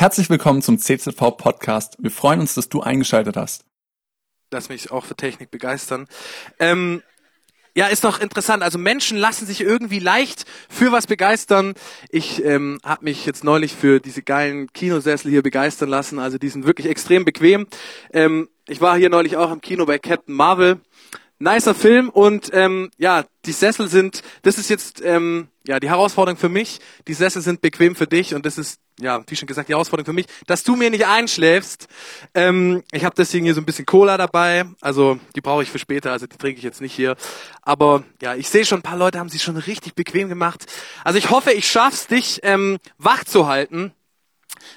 Herzlich willkommen zum CZV Podcast. Wir freuen uns, dass du eingeschaltet hast. Lass mich auch für Technik begeistern. Ähm, ja, ist doch interessant. Also Menschen lassen sich irgendwie leicht für was begeistern. Ich ähm, habe mich jetzt neulich für diese geilen Kinosessel hier begeistern lassen. Also die sind wirklich extrem bequem. Ähm, ich war hier neulich auch im Kino bei Captain Marvel. Nicer Film und ähm, ja, die Sessel sind, das ist jetzt ähm, ja die Herausforderung für mich. Die Sessel sind bequem für dich und das ist ja, wie schon gesagt, die Herausforderung für mich, dass du mir nicht einschläfst. Ähm, ich habe deswegen hier so ein bisschen Cola dabei. Also die brauche ich für später, also die trinke ich jetzt nicht hier. Aber ja, ich sehe schon, ein paar Leute haben sich schon richtig bequem gemacht. Also ich hoffe, ich schaff's, dich ähm, wach zu halten.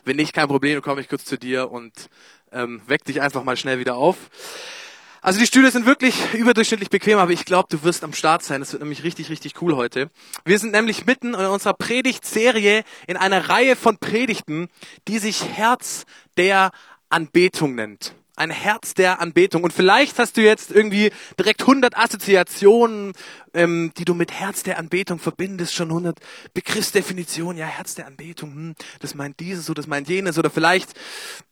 Wenn nicht, kein Problem, dann komme ich kurz zu dir und ähm, weck dich einfach mal schnell wieder auf. Also die Stühle sind wirklich überdurchschnittlich bequem, aber ich glaube, du wirst am Start sein. Es wird nämlich richtig, richtig cool heute. Wir sind nämlich mitten in unserer Predigtserie in einer Reihe von Predigten, die sich Herz der Anbetung nennt ein Herz der Anbetung. Und vielleicht hast du jetzt irgendwie direkt 100 Assoziationen, ähm, die du mit Herz der Anbetung verbindest, schon 100 Begriffsdefinitionen. Ja, Herz der Anbetung, hm, das meint dieses oder das meint jenes. Oder vielleicht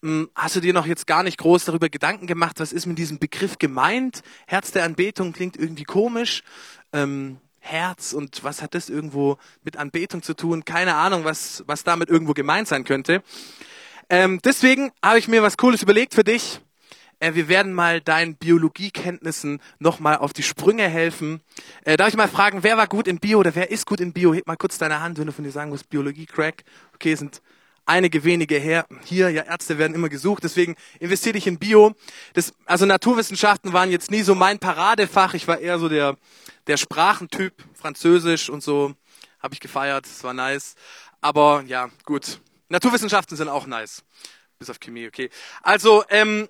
hm, hast du dir noch jetzt gar nicht groß darüber Gedanken gemacht, was ist mit diesem Begriff gemeint. Herz der Anbetung klingt irgendwie komisch. Ähm, Herz und was hat das irgendwo mit Anbetung zu tun? Keine Ahnung, was, was damit irgendwo gemeint sein könnte. Ähm, deswegen habe ich mir was Cooles überlegt für dich äh, wir werden mal deinen Biologiekenntnissen nochmal auf die Sprünge helfen. Äh, darf ich mal fragen, wer war gut in Bio oder wer ist gut in Bio? Heb mal kurz deine Hand, wenn du von dir sagen musst, Biologie, Crack. Okay, sind einige wenige her. Hier, ja, Ärzte werden immer gesucht, deswegen investiere ich in Bio. Das, also Naturwissenschaften waren jetzt nie so mein Paradefach. Ich war eher so der, der Sprachentyp, Französisch und so. Habe ich gefeiert, es war nice. Aber ja, gut. Naturwissenschaften sind auch nice. Bis auf Chemie, okay. Also, ähm,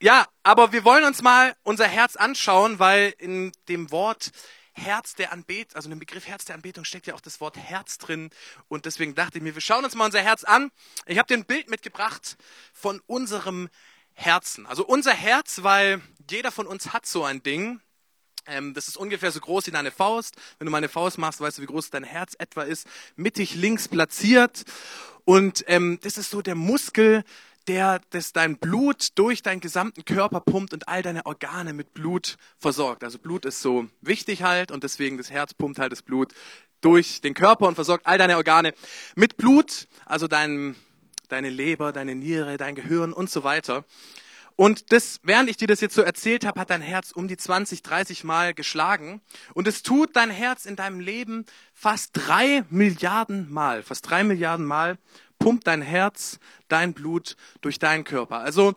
ja, aber wir wollen uns mal unser Herz anschauen, weil in dem Wort Herz der Anbetung, also in dem Begriff Herz der Anbetung steckt ja auch das Wort Herz drin. Und deswegen dachte ich mir, wir schauen uns mal unser Herz an. Ich habe dir ein Bild mitgebracht von unserem Herzen. Also unser Herz, weil jeder von uns hat so ein Ding. Ähm, das ist ungefähr so groß wie deine Faust. Wenn du meine Faust machst, weißt du, wie groß dein Herz etwa ist. Mittig links platziert. Und ähm, das ist so der Muskel, der das dein Blut durch deinen gesamten Körper pumpt und all deine Organe mit Blut versorgt. Also Blut ist so wichtig halt und deswegen das Herz pumpt halt das Blut durch den Körper und versorgt all deine Organe mit Blut, also dein, deine Leber, deine Niere, dein Gehirn und so weiter. Und das, während ich dir das jetzt so erzählt habe, hat dein Herz um die 20, 30 Mal geschlagen. Und es tut dein Herz in deinem Leben fast drei Milliarden Mal, fast drei Milliarden Mal pumpt dein Herz, dein Blut durch deinen Körper. Also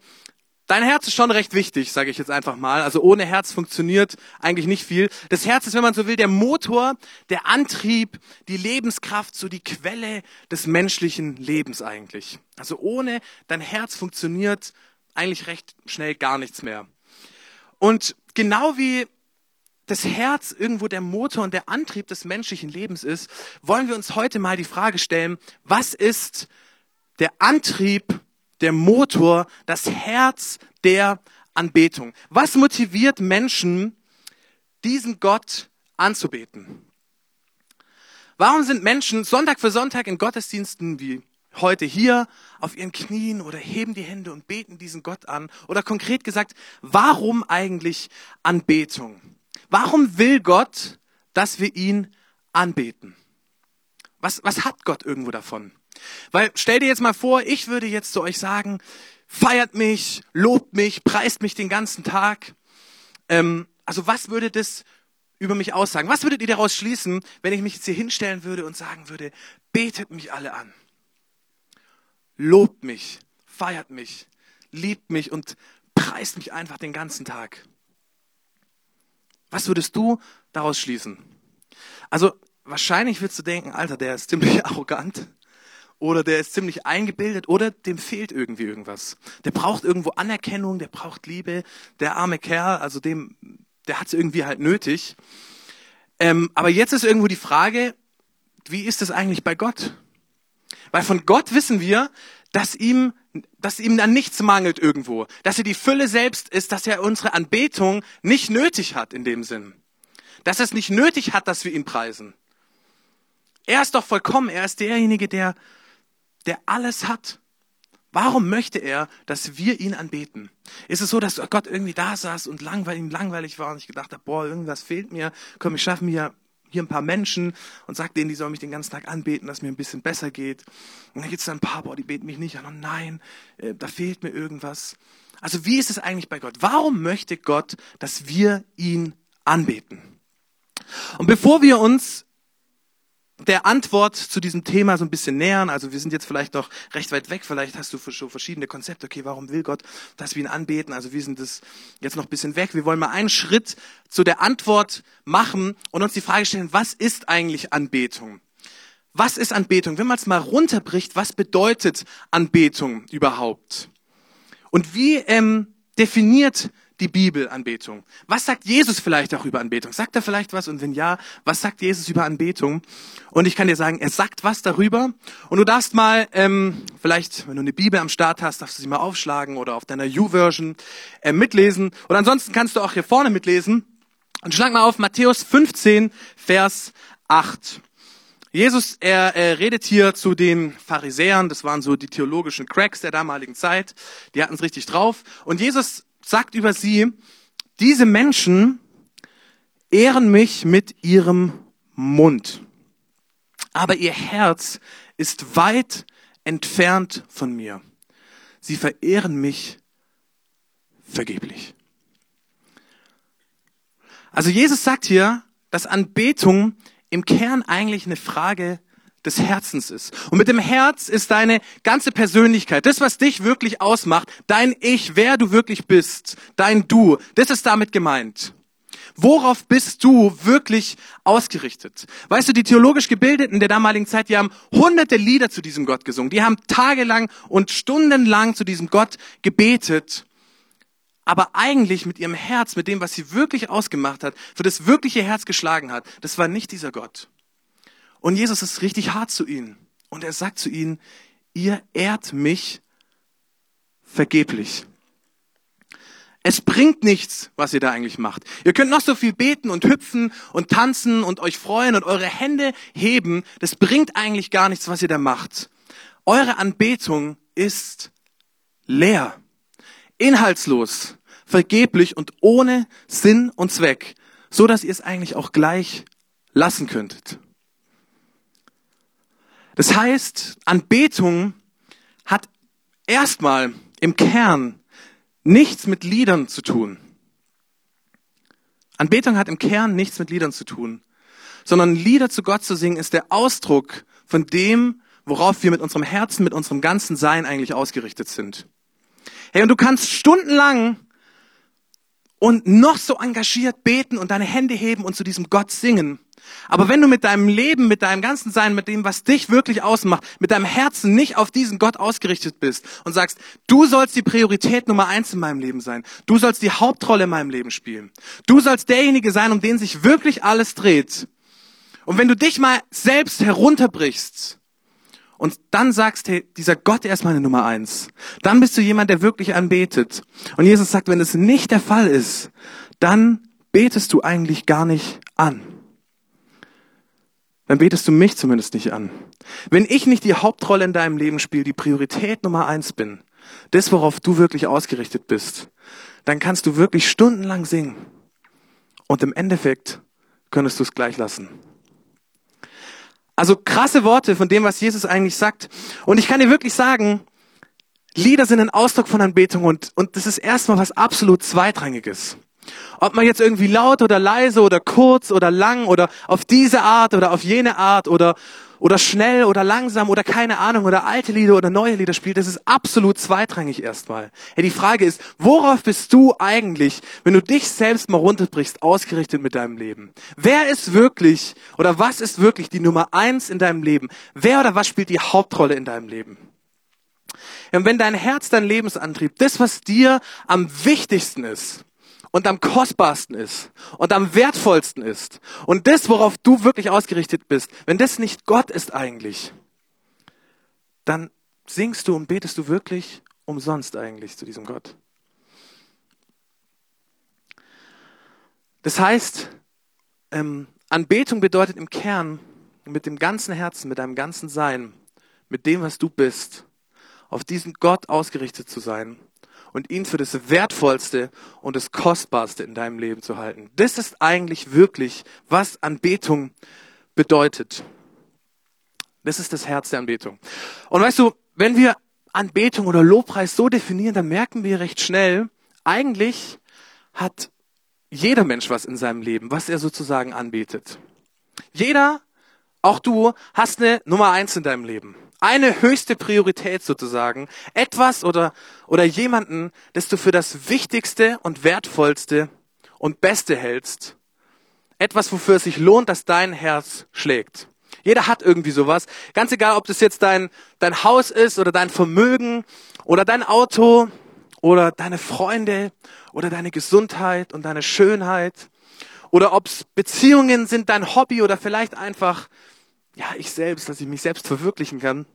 Dein Herz ist schon recht wichtig, sage ich jetzt einfach mal. Also ohne Herz funktioniert eigentlich nicht viel. Das Herz ist, wenn man so will, der Motor, der Antrieb, die Lebenskraft, so die Quelle des menschlichen Lebens eigentlich. Also ohne dein Herz funktioniert eigentlich recht schnell gar nichts mehr. Und genau wie das Herz irgendwo der Motor und der Antrieb des menschlichen Lebens ist, wollen wir uns heute mal die Frage stellen, was ist der Antrieb, der Motor, das Herz der Anbetung? Was motiviert Menschen, diesen Gott anzubeten? Warum sind Menschen Sonntag für Sonntag in Gottesdiensten wie heute hier auf ihren Knien oder heben die Hände und beten diesen Gott an? Oder konkret gesagt, warum eigentlich Anbetung? Warum will Gott, dass wir ihn anbeten? Was, was hat Gott irgendwo davon? Weil stell dir jetzt mal vor, ich würde jetzt zu euch sagen, feiert mich, lobt mich, preist mich den ganzen Tag. Ähm, also was würde das über mich aussagen? Was würdet ihr daraus schließen, wenn ich mich jetzt hier hinstellen würde und sagen würde, betet mich alle an? Lobt mich, feiert mich, liebt mich und preist mich einfach den ganzen Tag. Was würdest du daraus schließen? Also wahrscheinlich würdest du denken, Alter, der ist ziemlich arrogant oder der ist ziemlich eingebildet oder dem fehlt irgendwie irgendwas. Der braucht irgendwo Anerkennung, der braucht Liebe, der arme Kerl, also dem, der hat es irgendwie halt nötig. Ähm, aber jetzt ist irgendwo die Frage, wie ist es eigentlich bei Gott? Weil von Gott wissen wir, dass ihm, dass ihm dann nichts mangelt irgendwo, dass er die Fülle selbst ist, dass er unsere Anbetung nicht nötig hat in dem Sinn. Dass er es nicht nötig hat, dass wir ihn preisen. Er ist doch vollkommen, er ist derjenige, der, der alles hat. Warum möchte er, dass wir ihn anbeten? Ist es so, dass Gott irgendwie da saß und langweilig, langweilig war und ich gedacht habe, boah, irgendwas fehlt mir, komm, ich schaffe mir hier ein paar Menschen und sag denen, die sollen mich den ganzen Tag anbeten, dass mir ein bisschen besser geht. Und dann gibt es dann ein paar, boah, die beten mich nicht an. Oh nein, äh, da fehlt mir irgendwas. Also wie ist es eigentlich bei Gott? Warum möchte Gott, dass wir ihn anbeten? Und bevor wir uns der Antwort zu diesem Thema so ein bisschen nähern. Also wir sind jetzt vielleicht noch recht weit weg. Vielleicht hast du schon verschiedene Konzepte. Okay, warum will Gott, dass wir ihn anbeten? Also wir sind das jetzt noch ein bisschen weg. Wir wollen mal einen Schritt zu der Antwort machen und uns die Frage stellen, was ist eigentlich Anbetung? Was ist Anbetung? Wenn man es mal runterbricht, was bedeutet Anbetung überhaupt? Und wie ähm, definiert die Bibelanbetung? Was sagt Jesus vielleicht auch über Anbetung? Sagt er vielleicht was? Und wenn ja, was sagt Jesus über Anbetung? Und ich kann dir sagen, er sagt was darüber. Und du darfst mal, ähm, vielleicht, wenn du eine Bibel am Start hast, darfst du sie mal aufschlagen oder auf deiner U-Version äh, mitlesen. Und ansonsten kannst du auch hier vorne mitlesen. Und schlag mal auf Matthäus 15, Vers 8. Jesus, er, er redet hier zu den Pharisäern, das waren so die theologischen Cracks der damaligen Zeit, die hatten es richtig drauf. Und Jesus sagt über sie, diese Menschen ehren mich mit ihrem Mund, aber ihr Herz ist weit entfernt von mir. Sie verehren mich vergeblich. Also Jesus sagt hier, dass Anbetung im Kern eigentlich eine Frage des Herzens ist. Und mit dem Herz ist deine ganze Persönlichkeit, das, was dich wirklich ausmacht, dein Ich, wer du wirklich bist, dein Du, das ist damit gemeint. Worauf bist du wirklich ausgerichtet? Weißt du, die theologisch Gebildeten der damaligen Zeit, die haben hunderte Lieder zu diesem Gott gesungen. Die haben tagelang und stundenlang zu diesem Gott gebetet. Aber eigentlich mit ihrem Herz, mit dem, was sie wirklich ausgemacht hat, für das wirkliche Herz geschlagen hat, das war nicht dieser Gott. Und Jesus ist richtig hart zu ihnen. Und er sagt zu ihnen, ihr ehrt mich vergeblich. Es bringt nichts, was ihr da eigentlich macht. Ihr könnt noch so viel beten und hüpfen und tanzen und euch freuen und eure Hände heben. Das bringt eigentlich gar nichts, was ihr da macht. Eure Anbetung ist leer, inhaltslos, vergeblich und ohne Sinn und Zweck, so dass ihr es eigentlich auch gleich lassen könntet. Das heißt, Anbetung hat erstmal im Kern nichts mit Liedern zu tun. Anbetung hat im Kern nichts mit Liedern zu tun, sondern Lieder zu Gott zu singen ist der Ausdruck von dem, worauf wir mit unserem Herzen, mit unserem ganzen Sein eigentlich ausgerichtet sind. Hey, und du kannst stundenlang und noch so engagiert beten und deine Hände heben und zu diesem Gott singen. Aber wenn du mit deinem Leben, mit deinem ganzen Sein, mit dem, was dich wirklich ausmacht, mit deinem Herzen nicht auf diesen Gott ausgerichtet bist und sagst, du sollst die Priorität Nummer eins in meinem Leben sein, du sollst die Hauptrolle in meinem Leben spielen, du sollst derjenige sein, um den sich wirklich alles dreht. Und wenn du dich mal selbst herunterbrichst und dann sagst, hey, dieser Gott ist meine Nummer eins, dann bist du jemand, der wirklich anbetet. Und Jesus sagt, wenn es nicht der Fall ist, dann betest du eigentlich gar nicht an dann betest du mich zumindest nicht an. Wenn ich nicht die Hauptrolle in deinem Leben spiele, die Priorität Nummer eins bin, das, worauf du wirklich ausgerichtet bist, dann kannst du wirklich stundenlang singen. Und im Endeffekt könntest du es gleich lassen. Also krasse Worte von dem, was Jesus eigentlich sagt. Und ich kann dir wirklich sagen, Lieder sind ein Ausdruck von Anbetung und, und das ist erstmal was absolut Zweitrangiges. Ob man jetzt irgendwie laut oder leise oder kurz oder lang oder auf diese Art oder auf jene Art oder, oder schnell oder langsam oder keine Ahnung oder alte Lieder oder neue Lieder spielt, das ist absolut zweitrangig erstmal. Hey, die Frage ist, worauf bist du eigentlich, wenn du dich selbst mal runterbrichst, ausgerichtet mit deinem Leben? Wer ist wirklich oder was ist wirklich die Nummer eins in deinem Leben? Wer oder was spielt die Hauptrolle in deinem Leben? Und wenn dein Herz, dein Lebensantrieb, das, was dir am wichtigsten ist, und am kostbarsten ist und am wertvollsten ist und das, worauf du wirklich ausgerichtet bist, wenn das nicht Gott ist eigentlich, dann singst du und betest du wirklich umsonst eigentlich zu diesem Gott. Das heißt, ähm, Anbetung bedeutet im Kern mit dem ganzen Herzen, mit deinem ganzen Sein, mit dem, was du bist, auf diesen Gott ausgerichtet zu sein und ihn für das Wertvollste und das Kostbarste in deinem Leben zu halten. Das ist eigentlich wirklich, was Anbetung bedeutet. Das ist das Herz der Anbetung. Und weißt du, wenn wir Anbetung oder Lobpreis so definieren, dann merken wir recht schnell, eigentlich hat jeder Mensch was in seinem Leben, was er sozusagen anbetet. Jeder, auch du, hast eine Nummer eins in deinem Leben. Eine höchste Priorität sozusagen. Etwas oder, oder jemanden, das du für das Wichtigste und Wertvollste und Beste hältst. Etwas, wofür es sich lohnt, dass dein Herz schlägt. Jeder hat irgendwie sowas. Ganz egal, ob das jetzt dein, dein Haus ist oder dein Vermögen oder dein Auto oder deine Freunde oder deine Gesundheit und deine Schönheit oder ob es Beziehungen sind, dein Hobby oder vielleicht einfach, ja, ich selbst, dass ich mich selbst verwirklichen kann.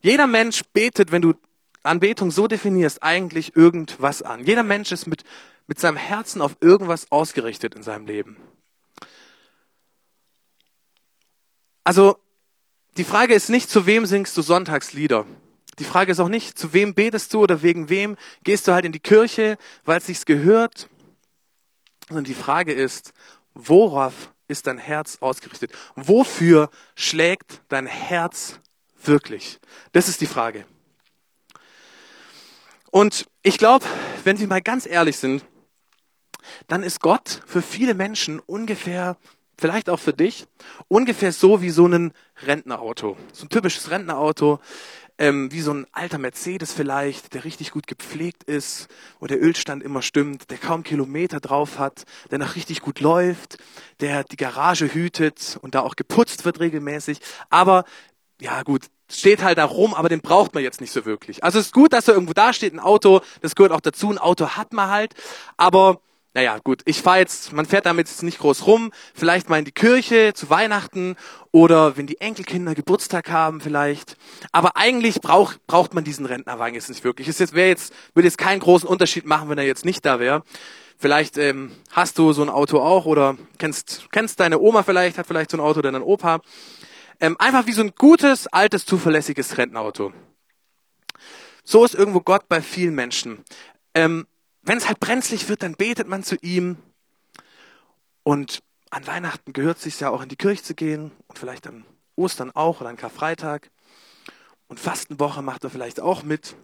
Jeder Mensch betet, wenn du Anbetung so definierst, eigentlich irgendwas an. Jeder Mensch ist mit, mit seinem Herzen auf irgendwas ausgerichtet in seinem Leben. Also, die Frage ist nicht, zu wem singst du Sonntagslieder? Die Frage ist auch nicht, zu wem betest du oder wegen wem gehst du halt in die Kirche, weil es sich gehört? Sondern die Frage ist, worauf ist dein Herz ausgerichtet? Wofür schlägt dein Herz wirklich? Das ist die Frage. Und ich glaube, wenn wir mal ganz ehrlich sind, dann ist Gott für viele Menschen ungefähr vielleicht auch für dich, ungefähr so wie so ein Rentnerauto. So ein typisches Rentnerauto, ähm, wie so ein alter Mercedes vielleicht, der richtig gut gepflegt ist, wo der Ölstand immer stimmt, der kaum Kilometer drauf hat, der noch richtig gut läuft, der die Garage hütet und da auch geputzt wird regelmäßig. Aber ja gut, steht halt da rum, aber den braucht man jetzt nicht so wirklich. Also es ist gut, dass er irgendwo da steht, ein Auto, das gehört auch dazu, ein Auto hat man halt, aber naja, gut, ich fahre jetzt, man fährt damit jetzt nicht groß rum, vielleicht mal in die Kirche zu Weihnachten oder wenn die Enkelkinder Geburtstag haben vielleicht. Aber eigentlich braucht, braucht man diesen Rentnerwagen jetzt nicht wirklich. Es wäre jetzt, würde jetzt keinen großen Unterschied machen, wenn er jetzt nicht da wäre. Vielleicht ähm, hast du so ein Auto auch oder kennst, kennst deine Oma vielleicht, hat vielleicht so ein Auto oder dein Opa. Ähm, einfach wie so ein gutes, altes, zuverlässiges Rentenauto. So ist irgendwo Gott bei vielen Menschen. Ähm, wenn es halt brenzlig wird, dann betet man zu ihm. Und an Weihnachten gehört es sich ja auch in die Kirche zu gehen und vielleicht an Ostern auch oder an Karfreitag. Und Fastenwoche macht er vielleicht auch mit.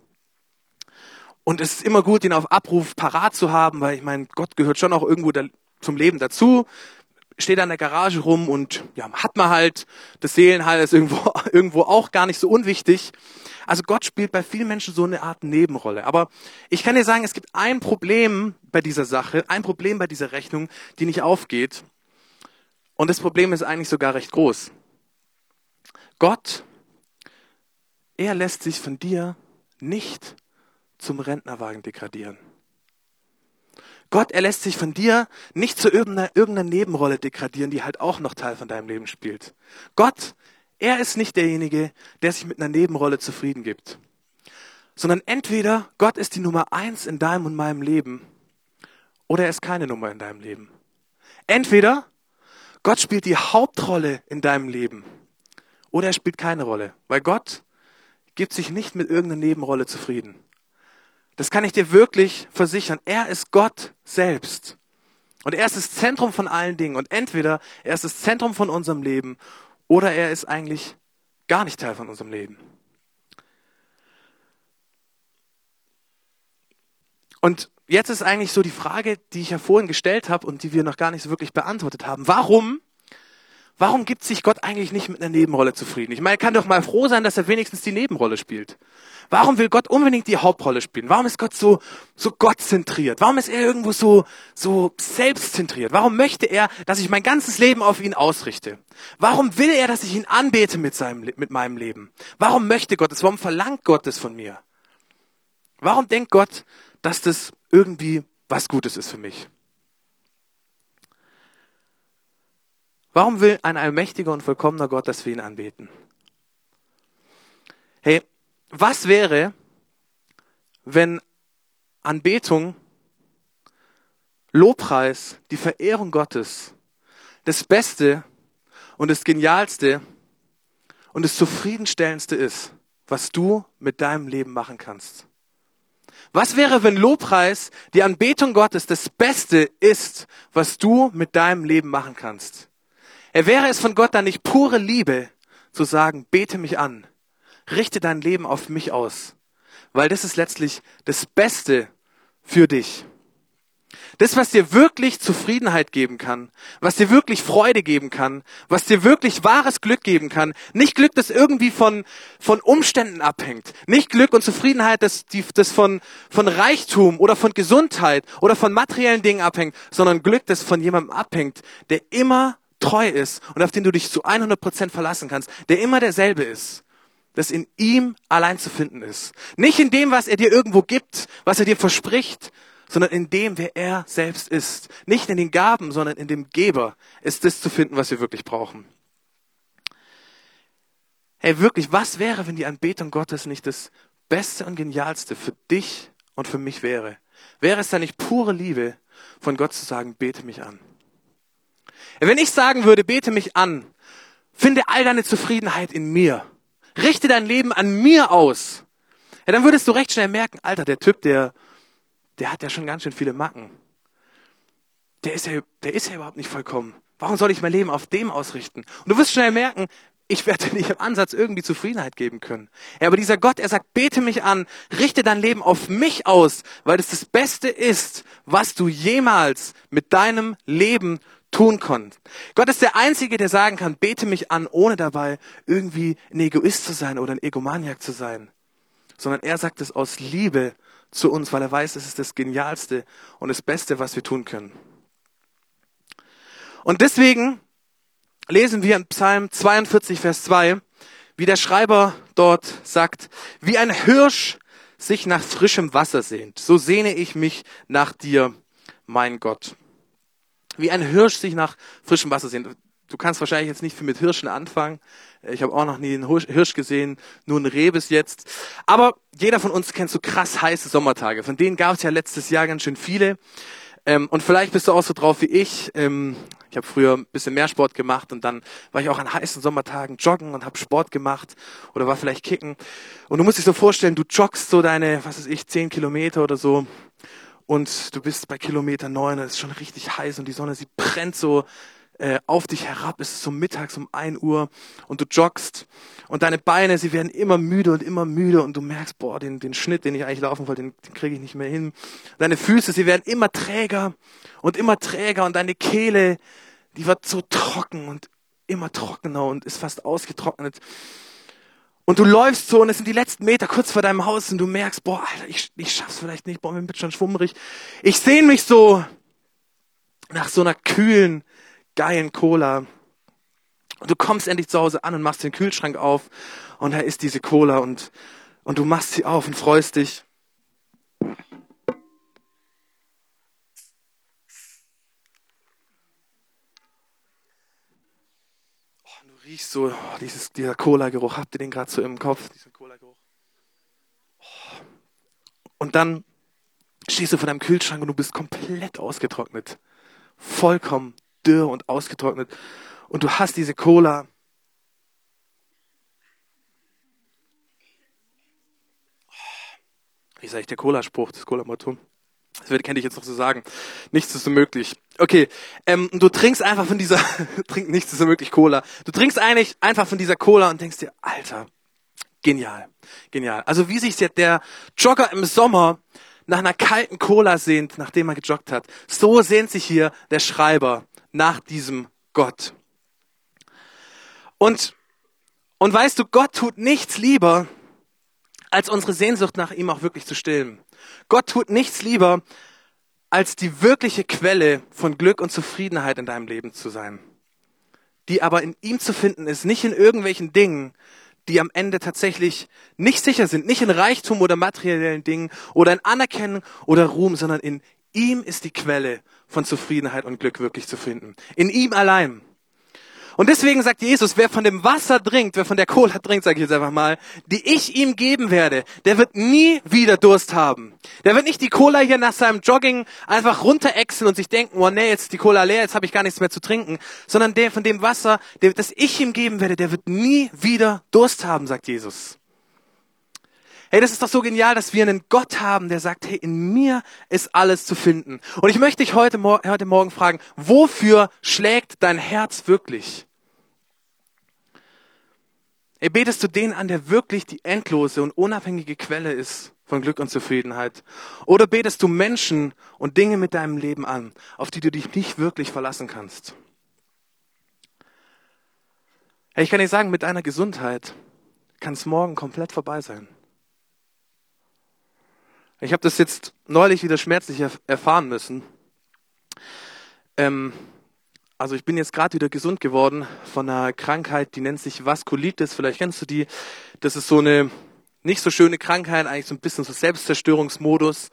Und es ist immer gut, ihn auf Abruf parat zu haben, weil ich meine, Gott gehört schon auch irgendwo zum Leben dazu. Steht an der Garage rum und ja, hat man halt, das Seelenheil ist irgendwo, irgendwo auch gar nicht so unwichtig. Also Gott spielt bei vielen Menschen so eine Art Nebenrolle. Aber ich kann dir sagen, es gibt ein Problem bei dieser Sache, ein Problem bei dieser Rechnung, die nicht aufgeht. Und das Problem ist eigentlich sogar recht groß. Gott, er lässt sich von dir nicht zum Rentnerwagen degradieren. Gott, er lässt sich von dir nicht zu irgendeiner, irgendeiner Nebenrolle degradieren, die halt auch noch Teil von deinem Leben spielt. Gott, er ist nicht derjenige, der sich mit einer Nebenrolle zufrieden gibt, sondern entweder Gott ist die Nummer eins in deinem und meinem Leben oder er ist keine Nummer in deinem Leben. Entweder Gott spielt die Hauptrolle in deinem Leben oder er spielt keine Rolle, weil Gott gibt sich nicht mit irgendeiner Nebenrolle zufrieden. Das kann ich dir wirklich versichern. Er ist Gott selbst. Und er ist das Zentrum von allen Dingen. Und entweder er ist das Zentrum von unserem Leben oder er ist eigentlich gar nicht Teil von unserem Leben. Und jetzt ist eigentlich so die Frage, die ich ja vorhin gestellt habe und die wir noch gar nicht so wirklich beantwortet haben. Warum Warum gibt sich Gott eigentlich nicht mit einer Nebenrolle zufrieden? Ich meine, er kann doch mal froh sein, dass er wenigstens die Nebenrolle spielt. Warum will Gott unbedingt die Hauptrolle spielen? Warum ist Gott so, so gottzentriert? Warum ist er irgendwo so, so selbstzentriert? Warum möchte er, dass ich mein ganzes Leben auf ihn ausrichte? Warum will er, dass ich ihn anbete mit seinem, mit meinem Leben? Warum möchte Gott es? Warum verlangt Gott es von mir? Warum denkt Gott, dass das irgendwie was Gutes ist für mich? Warum will ein allmächtiger und vollkommener Gott, dass wir ihn anbeten? Hey, was wäre, wenn Anbetung, Lobpreis, die Verehrung Gottes das Beste und das Genialste und das Zufriedenstellendste ist, was du mit deinem Leben machen kannst? Was wäre, wenn Lobpreis, die Anbetung Gottes, das Beste ist, was du mit deinem Leben machen kannst? Er wäre es von Gott dann nicht pure Liebe, zu sagen, bete mich an, richte dein Leben auf mich aus, weil das ist letztlich das Beste für dich. Das, was dir wirklich Zufriedenheit geben kann, was dir wirklich Freude geben kann, was dir wirklich wahres Glück geben kann, nicht Glück, das irgendwie von, von Umständen abhängt, nicht Glück und Zufriedenheit, das, die, das von, von Reichtum oder von Gesundheit oder von materiellen Dingen abhängt, sondern Glück, das von jemandem abhängt, der immer treu ist und auf den du dich zu 100 Prozent verlassen kannst, der immer derselbe ist das in ihm allein zu finden ist. Nicht in dem, was er dir irgendwo gibt, was er dir verspricht, sondern in dem, wer er selbst ist. Nicht in den Gaben, sondern in dem Geber ist das zu finden, was wir wirklich brauchen. Hey, wirklich, was wäre, wenn die Anbetung Gottes nicht das Beste und Genialste für dich und für mich wäre? Wäre es da nicht pure Liebe, von Gott zu sagen, bete mich an? Wenn ich sagen würde, bete mich an, finde all deine Zufriedenheit in mir, richte dein Leben an mir aus, ja, dann würdest du recht schnell merken, Alter, der Typ, der, der hat ja schon ganz schön viele Macken. Der ist ja, der ist ja überhaupt nicht vollkommen. Warum soll ich mein Leben auf dem ausrichten? Und du wirst schnell merken, ich werde nicht im Ansatz irgendwie Zufriedenheit geben können. Ja, aber dieser Gott, er sagt, bete mich an, richte dein Leben auf mich aus, weil das das Beste ist, was du jemals mit deinem Leben tun konntest. Gott ist der Einzige, der sagen kann, bete mich an, ohne dabei irgendwie ein Egoist zu sein oder ein Egomaniak zu sein. Sondern er sagt es aus Liebe zu uns, weil er weiß, es ist das Genialste und das Beste, was wir tun können. Und deswegen lesen wir in Psalm 42, Vers 2, wie der Schreiber dort sagt, wie ein Hirsch sich nach frischem Wasser sehnt, so sehne ich mich nach dir, mein Gott. Wie ein Hirsch sich nach frischem Wasser sehnt. Du kannst wahrscheinlich jetzt nicht viel mit Hirschen anfangen. Ich habe auch noch nie einen Hirsch gesehen, nur ein Reh bis jetzt. Aber jeder von uns kennt so krass heiße Sommertage. Von denen gab es ja letztes Jahr ganz schön viele. Ähm, und vielleicht bist du auch so drauf wie ich. Ähm, ich habe früher ein bisschen mehr Sport gemacht und dann war ich auch an heißen Sommertagen joggen und habe Sport gemacht oder war vielleicht kicken. Und du musst dich so vorstellen, du joggst so deine, was weiß ich, zehn Kilometer oder so und du bist bei Kilometer neun, es ist schon richtig heiß und die Sonne, sie brennt so äh, auf dich herab, es ist so mittags um ein Uhr und du joggst und deine Beine, sie werden immer müde und immer müde und du merkst, boah, den, den Schnitt, den ich eigentlich laufen wollte, den, den kriege ich nicht mehr hin. Deine Füße, sie werden immer träger und immer träger und deine Kehle, die wird so trocken und immer trockener und ist fast ausgetrocknet. Und du läufst so und es sind die letzten Meter kurz vor deinem Haus und du merkst, boah, Alter, ich, ich schaff's vielleicht nicht, boah, mir wird schon schwummrig. Ich sehne mich so nach so einer kühlen, geilen Cola. Und du kommst endlich zu Hause an und machst den Kühlschrank auf und da ist diese Cola und, und du machst sie auf und freust dich. Du riechst so oh, dieses, dieser Cola-Geruch. Habt ihr den gerade so im Kopf, diesen Cola-Geruch? Oh. Und dann stehst du vor deinem Kühlschrank und du bist komplett ausgetrocknet. Vollkommen dürr und ausgetrocknet. Und du hast diese Cola. Wie sage ich der Cola-Spruch, das Cola-Motto? Das kann ich jetzt noch so sagen. Nichts ist so möglich. Okay, ähm, du trinkst einfach von dieser, trink nichts ist so möglich Cola. Du trinkst eigentlich einfach von dieser Cola und denkst dir, Alter, genial, genial. Also wie sich der Jogger im Sommer nach einer kalten Cola sehnt, nachdem er gejoggt hat, so sehnt sich hier der Schreiber nach diesem Gott. Und, und weißt du, Gott tut nichts lieber, als unsere Sehnsucht nach ihm auch wirklich zu stillen. Gott tut nichts lieber, als die wirkliche Quelle von Glück und Zufriedenheit in deinem Leben zu sein. Die aber in ihm zu finden ist, nicht in irgendwelchen Dingen, die am Ende tatsächlich nicht sicher sind, nicht in Reichtum oder materiellen Dingen oder in Anerkennung oder Ruhm, sondern in ihm ist die Quelle von Zufriedenheit und Glück wirklich zu finden. In ihm allein. Und deswegen sagt Jesus, wer von dem Wasser trinkt, wer von der Cola trinkt, sage ich jetzt einfach mal, die ich ihm geben werde, der wird nie wieder Durst haben. Der wird nicht die Cola hier nach seinem Jogging einfach runterexen und sich denken, oh nee, jetzt ist die Cola leer, jetzt habe ich gar nichts mehr zu trinken, sondern der von dem Wasser, der, das ich ihm geben werde, der wird nie wieder Durst haben, sagt Jesus. Hey, das ist doch so genial, dass wir einen Gott haben, der sagt, hey, in mir ist alles zu finden. Und ich möchte dich heute, heute Morgen fragen, wofür schlägt dein Herz wirklich? Hey, betest du den an, der wirklich die endlose und unabhängige Quelle ist von Glück und Zufriedenheit? Oder betest du Menschen und Dinge mit deinem Leben an, auf die du dich nicht wirklich verlassen kannst? Hey, ich kann dir sagen, mit deiner Gesundheit kann es morgen komplett vorbei sein. Ich habe das jetzt neulich wieder schmerzlich erfahren müssen. Ähm, also ich bin jetzt gerade wieder gesund geworden von einer Krankheit, die nennt sich Vaskulitis. Vielleicht kennst du die. Das ist so eine nicht so schöne Krankheit, eigentlich so ein bisschen so Selbstzerstörungsmodus.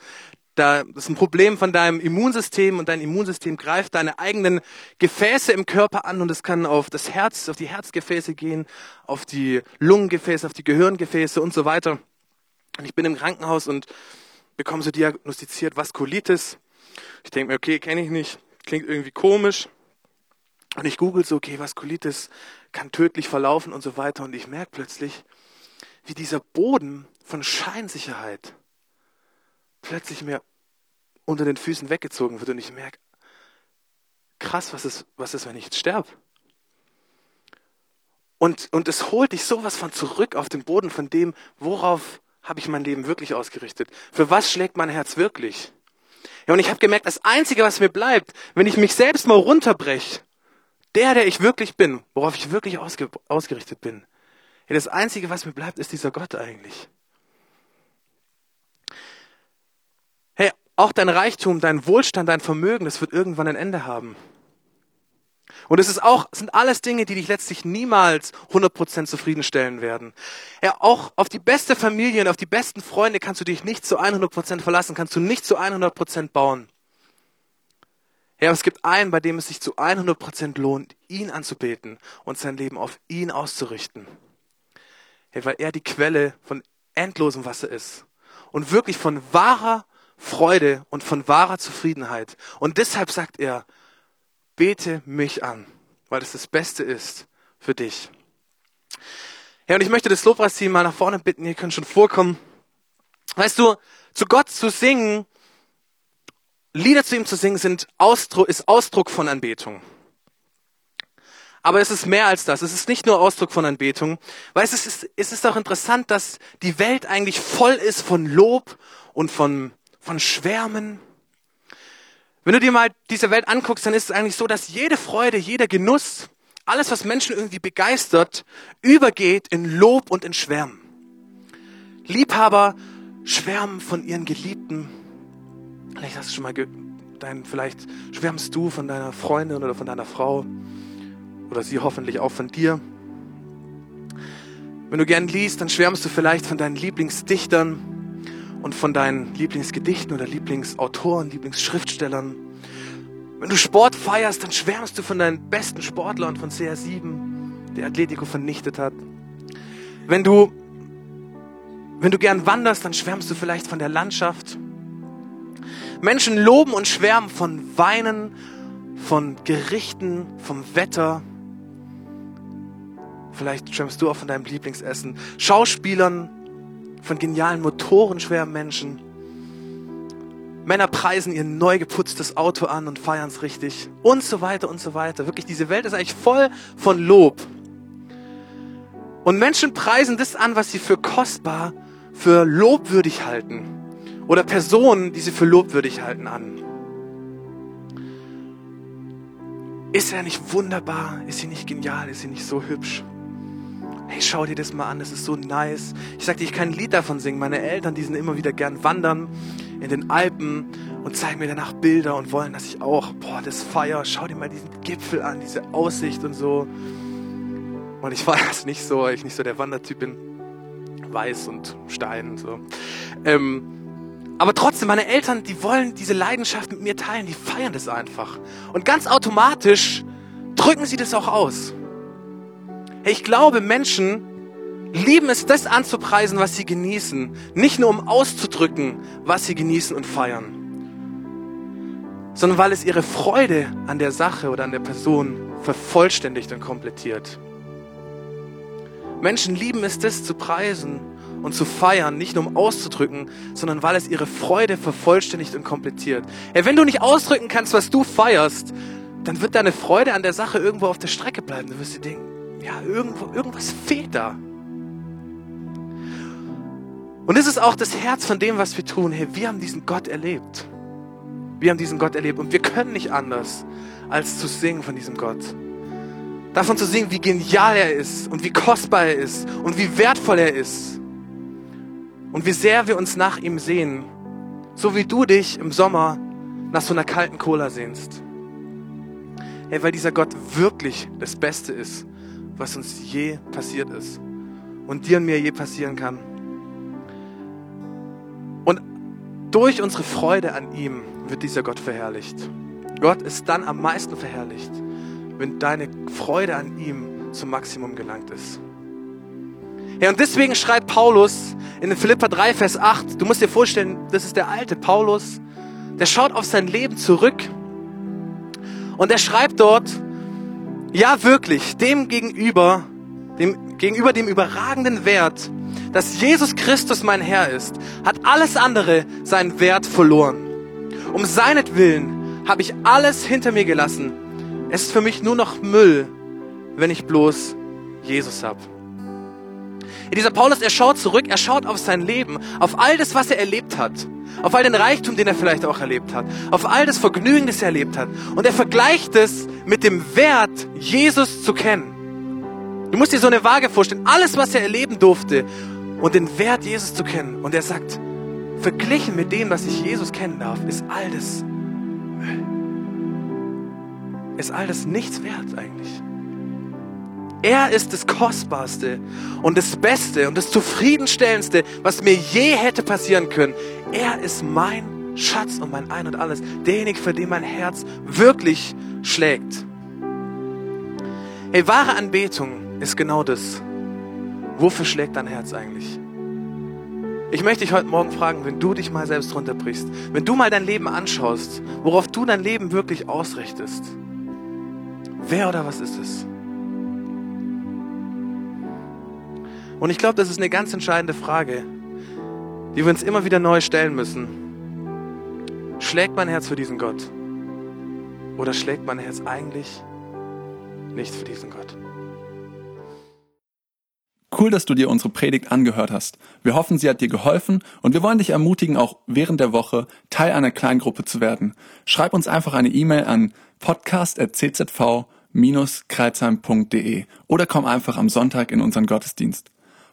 Da, ist ein Problem von deinem Immunsystem und dein Immunsystem greift deine eigenen Gefäße im Körper an und es kann auf das Herz, auf die Herzgefäße gehen, auf die Lungengefäße, auf die Gehirngefäße und so weiter. Und ich bin im Krankenhaus und bekomme so diagnostiziert Vaskulitis. Ich denke mir, okay, kenne ich nicht, klingt irgendwie komisch. Und ich google so, okay, Vaskulitis kann tödlich verlaufen und so weiter. Und ich merke plötzlich, wie dieser Boden von Scheinsicherheit plötzlich mir unter den Füßen weggezogen wird. Und ich merke, krass, was ist, was ist, wenn ich jetzt sterbe? Und, und es holt dich sowas von zurück auf den Boden von dem, worauf habe ich mein Leben wirklich ausgerichtet? Für was schlägt mein Herz wirklich? Ja, und ich habe gemerkt, das Einzige, was mir bleibt, wenn ich mich selbst mal runterbreche, der, der ich wirklich bin, worauf ich wirklich ausge ausgerichtet bin, ja, das Einzige, was mir bleibt, ist dieser Gott eigentlich. Hey, auch dein Reichtum, dein Wohlstand, dein Vermögen, das wird irgendwann ein Ende haben. Und es ist auch, sind alles Dinge, die dich letztlich niemals 100% zufriedenstellen werden. Ja, auch auf die beste Familie und auf die besten Freunde kannst du dich nicht zu 100% verlassen, kannst du nicht zu 100% bauen. Aber es gibt einen, bei dem es sich zu 100% lohnt, ihn anzubeten und sein Leben auf ihn auszurichten. Ja, weil er die Quelle von endlosem Wasser ist und wirklich von wahrer Freude und von wahrer Zufriedenheit. Und deshalb sagt er, bete mich an, weil es das Beste ist für dich. Ja, und ich möchte das Lobpreisteam mal nach vorne bitten, ihr könnt schon vorkommen. Weißt du, zu Gott zu singen, Lieder zu ihm zu singen, sind Ausdruck, ist Ausdruck von Anbetung. Aber es ist mehr als das. Es ist nicht nur Ausdruck von Anbetung. Weil es ist, es ist auch interessant, dass die Welt eigentlich voll ist von Lob und von, von Schwärmen wenn du dir mal diese Welt anguckst, dann ist es eigentlich so, dass jede Freude, jeder Genuss, alles, was Menschen irgendwie begeistert, übergeht in Lob und in Schwärmen. Liebhaber schwärmen von ihren Geliebten. Vielleicht hast du schon mal, dein, vielleicht schwärmst du von deiner Freundin oder von deiner Frau oder sie hoffentlich auch von dir. Wenn du gern liest, dann schwärmst du vielleicht von deinen Lieblingsdichtern und von deinen Lieblingsgedichten oder Lieblingsautoren, Lieblingsschriftstellern. Wenn du Sport feierst, dann schwärmst du von deinen besten Sportlern von CR7, der Atletico vernichtet hat. Wenn du, wenn du gern wanderst, dann schwärmst du vielleicht von der Landschaft. Menschen loben und schwärmen von Weinen, von Gerichten, vom Wetter. Vielleicht schwärmst du auch von deinem Lieblingsessen. Schauspielern, von genialen Motoren schwärmen Menschen. Männer preisen ihr neu geputztes Auto an und feiern es richtig. Und so weiter und so weiter. Wirklich, diese Welt ist eigentlich voll von Lob. Und Menschen preisen das an, was sie für kostbar, für lobwürdig halten. Oder Personen, die sie für lobwürdig halten, an. Ist er nicht wunderbar? Ist sie nicht genial? Ist sie nicht so hübsch? Hey, schau dir das mal an, das ist so nice. Ich sagte, ich kann ein Lied davon singen. Meine Eltern, die sind immer wieder gern wandern in den Alpen und zeigen mir danach Bilder und wollen, dass ich auch, boah, das Feier, schau dir mal diesen Gipfel an, diese Aussicht und so. Und ich war das nicht so, weil ich nicht so der Wandertyp bin. Weiß und Stein und so. Ähm, aber trotzdem, meine Eltern, die wollen diese Leidenschaft mit mir teilen, die feiern das einfach. Und ganz automatisch drücken sie das auch aus. Ich glaube, Menschen lieben es, das anzupreisen, was sie genießen. Nicht nur um auszudrücken, was sie genießen und feiern, sondern weil es ihre Freude an der Sache oder an der Person vervollständigt und komplettiert. Menschen lieben es, das zu preisen und zu feiern, nicht nur um auszudrücken, sondern weil es ihre Freude vervollständigt und komplettiert. Hey, wenn du nicht ausdrücken kannst, was du feierst, dann wird deine Freude an der Sache irgendwo auf der Strecke bleiben. Du wirst dir denken, ja, irgendwo, irgendwas fehlt da. Und es ist auch das Herz von dem, was wir tun. Hey, wir haben diesen Gott erlebt. Wir haben diesen Gott erlebt und wir können nicht anders, als zu singen von diesem Gott. Davon zu singen, wie genial er ist und wie kostbar er ist und wie wertvoll er ist. Und wie sehr wir uns nach ihm sehen. So wie du dich im Sommer nach so einer kalten Cola sehnst. Hey, weil dieser Gott wirklich das Beste ist, was uns je passiert ist und dir und mir je passieren kann. Und durch unsere Freude an ihm wird dieser Gott verherrlicht. Gott ist dann am meisten verherrlicht, wenn deine Freude an ihm zum Maximum gelangt ist. Ja, und deswegen schreibt Paulus in Philippa 3, Vers 8, du musst dir vorstellen, das ist der alte Paulus, der schaut auf sein Leben zurück und er schreibt dort, ja wirklich, dem gegenüber, dem, gegenüber dem überragenden Wert, dass Jesus Christus mein Herr ist, hat alles andere seinen Wert verloren. Um seinetwillen habe ich alles hinter mir gelassen. Es ist für mich nur noch Müll, wenn ich bloß Jesus habe. Dieser Paulus, er schaut zurück, er schaut auf sein Leben, auf all das, was er erlebt hat, auf all den Reichtum, den er vielleicht auch erlebt hat, auf all das Vergnügen, das er erlebt hat. Und er vergleicht es mit dem Wert, Jesus zu kennen. Du musst dir so eine Waage vorstellen, alles, was er erleben durfte und den Wert, Jesus zu kennen. Und er sagt, verglichen mit dem, was ich Jesus kennen darf, ist all das. Ist all das nichts wert eigentlich. Er ist das Kostbarste und das Beste und das Zufriedenstellendste, was mir je hätte passieren können. Er ist mein Schatz und mein Ein und Alles. Derjenige, für den mein Herz wirklich schlägt. Hey, wahre Anbetung ist genau das. Wofür schlägt dein Herz eigentlich? Ich möchte dich heute Morgen fragen, wenn du dich mal selbst runterbrichst, wenn du mal dein Leben anschaust, worauf du dein Leben wirklich ausrichtest, wer oder was ist es? Und ich glaube, das ist eine ganz entscheidende Frage, die wir uns immer wieder neu stellen müssen. Schlägt mein Herz für diesen Gott? Oder schlägt mein Herz eigentlich nicht für diesen Gott? Cool, dass du dir unsere Predigt angehört hast. Wir hoffen, sie hat dir geholfen und wir wollen dich ermutigen, auch während der Woche Teil einer Kleingruppe zu werden. Schreib uns einfach eine E-Mail an podcast.czv-kreuzheim.de oder komm einfach am Sonntag in unseren Gottesdienst.